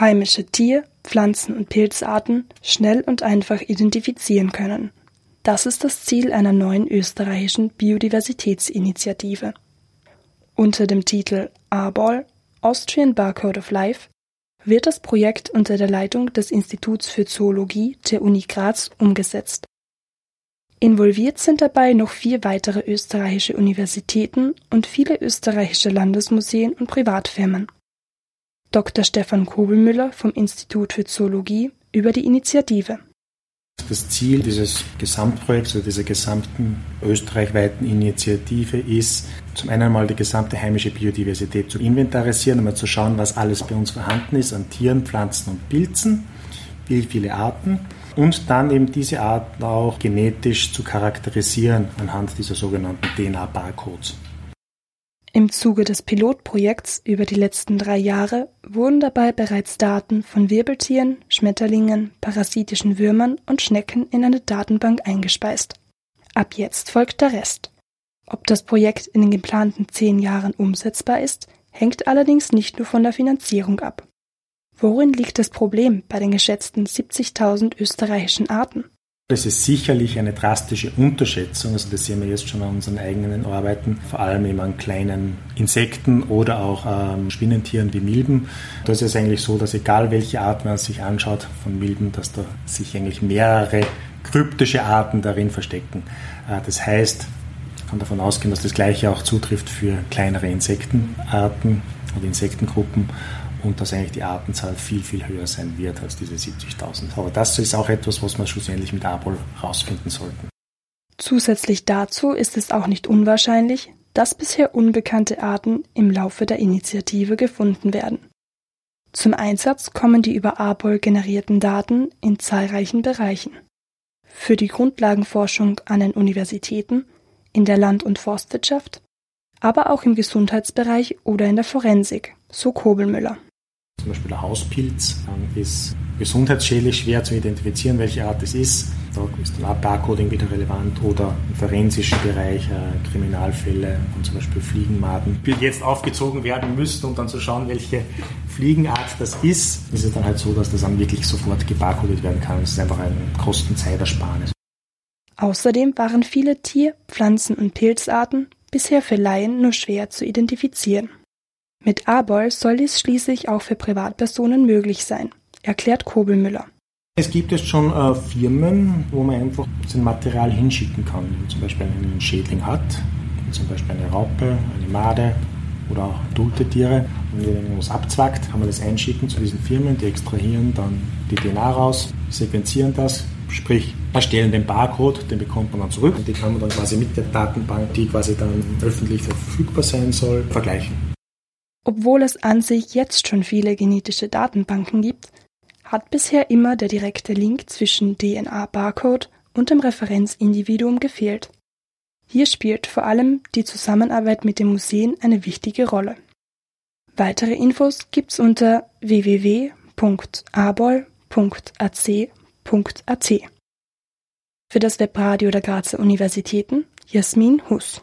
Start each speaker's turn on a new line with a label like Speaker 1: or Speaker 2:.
Speaker 1: heimische Tier-, Pflanzen- und Pilzarten schnell und einfach identifizieren können. Das ist das Ziel einer neuen österreichischen Biodiversitätsinitiative. Unter dem Titel ABOL Austrian Barcode of Life wird das Projekt unter der Leitung des Instituts für Zoologie der Uni Graz umgesetzt. Involviert sind dabei noch vier weitere österreichische Universitäten und viele österreichische Landesmuseen und Privatfirmen. Dr. Stefan Kobelmüller vom Institut für Zoologie über die Initiative.
Speaker 2: Das Ziel dieses Gesamtprojekts oder dieser gesamten österreichweiten Initiative ist, zum einen mal die gesamte heimische Biodiversität zu inventarisieren, einmal zu schauen, was alles bei uns vorhanden ist an Tieren, Pflanzen und Pilzen, wie viele Arten und dann eben diese Arten auch genetisch zu charakterisieren anhand dieser sogenannten DNA-Barcodes.
Speaker 1: Im Zuge des Pilotprojekts über die letzten drei Jahre wurden dabei bereits Daten von Wirbeltieren, Schmetterlingen, parasitischen Würmern und Schnecken in eine Datenbank eingespeist. Ab jetzt folgt der Rest. Ob das Projekt in den geplanten zehn Jahren umsetzbar ist, hängt allerdings nicht nur von der Finanzierung ab. Worin liegt das Problem bei den geschätzten 70.000 österreichischen Arten?
Speaker 2: Das ist sicherlich eine drastische Unterschätzung, also das sehen wir jetzt schon an unseren eigenen Arbeiten, vor allem eben an kleinen Insekten oder auch ähm, Spinnentieren wie Milben. Da ist es eigentlich so, dass egal welche Art man sich anschaut von Milben, dass da sich eigentlich mehrere kryptische Arten darin verstecken. Äh, das heißt, man kann davon ausgehen, dass das Gleiche auch zutrifft für kleinere Insektenarten oder Insektengruppen und dass eigentlich die Artenzahl viel, viel höher sein wird als diese 70.000. Aber das ist auch etwas, was wir schlussendlich mit ABOL herausfinden sollten.
Speaker 1: Zusätzlich dazu ist es auch nicht unwahrscheinlich, dass bisher unbekannte Arten im Laufe der Initiative gefunden werden. Zum Einsatz kommen die über ABOL generierten Daten in zahlreichen Bereichen. Für die Grundlagenforschung an den Universitäten, in der Land- und Forstwirtschaft, aber auch im Gesundheitsbereich oder in der Forensik, so Kobelmüller.
Speaker 2: Zum Beispiel der Hauspilz ist gesundheitsschädlich schwer zu identifizieren, welche Art es ist. Da ist dann Barcoding wieder relevant oder im forensischen Bereich äh, Kriminalfälle und zum Beispiel Fliegenmaden, die jetzt aufgezogen werden müssten, um dann zu schauen, welche Fliegenart das ist. Ist es dann halt so, dass das dann wirklich sofort gebarcodet werden kann. Es ist einfach ein Kostenzeitersparnis.
Speaker 1: Außerdem waren viele Tier-, Pflanzen- und Pilzarten bisher für Laien nur schwer zu identifizieren. Mit ABOL soll dies schließlich auch für Privatpersonen möglich sein, erklärt Kobelmüller.
Speaker 2: Es gibt jetzt schon äh, Firmen, wo man einfach sein Material hinschicken kann. Wenn man zum Beispiel einen Schädling hat, zum Beispiel eine Raupe, eine Made oder auch adulte Tiere. Und wenn irgendwas abzwackt, kann man das einschicken zu diesen Firmen, die extrahieren dann die DNA raus, sequenzieren das, sprich erstellen den Barcode, den bekommt man dann zurück und die kann man dann quasi mit der Datenbank, die quasi dann öffentlich verfügbar sein soll, vergleichen.
Speaker 1: Obwohl es an sich jetzt schon viele genetische Datenbanken gibt, hat bisher immer der direkte Link zwischen DNA-Barcode und dem Referenzindividuum gefehlt. Hier spielt vor allem die Zusammenarbeit mit den Museen eine wichtige Rolle. Weitere Infos gibt's unter www.abol.ac.at. Für das Webradio der Grazer Universitäten Jasmin Huss.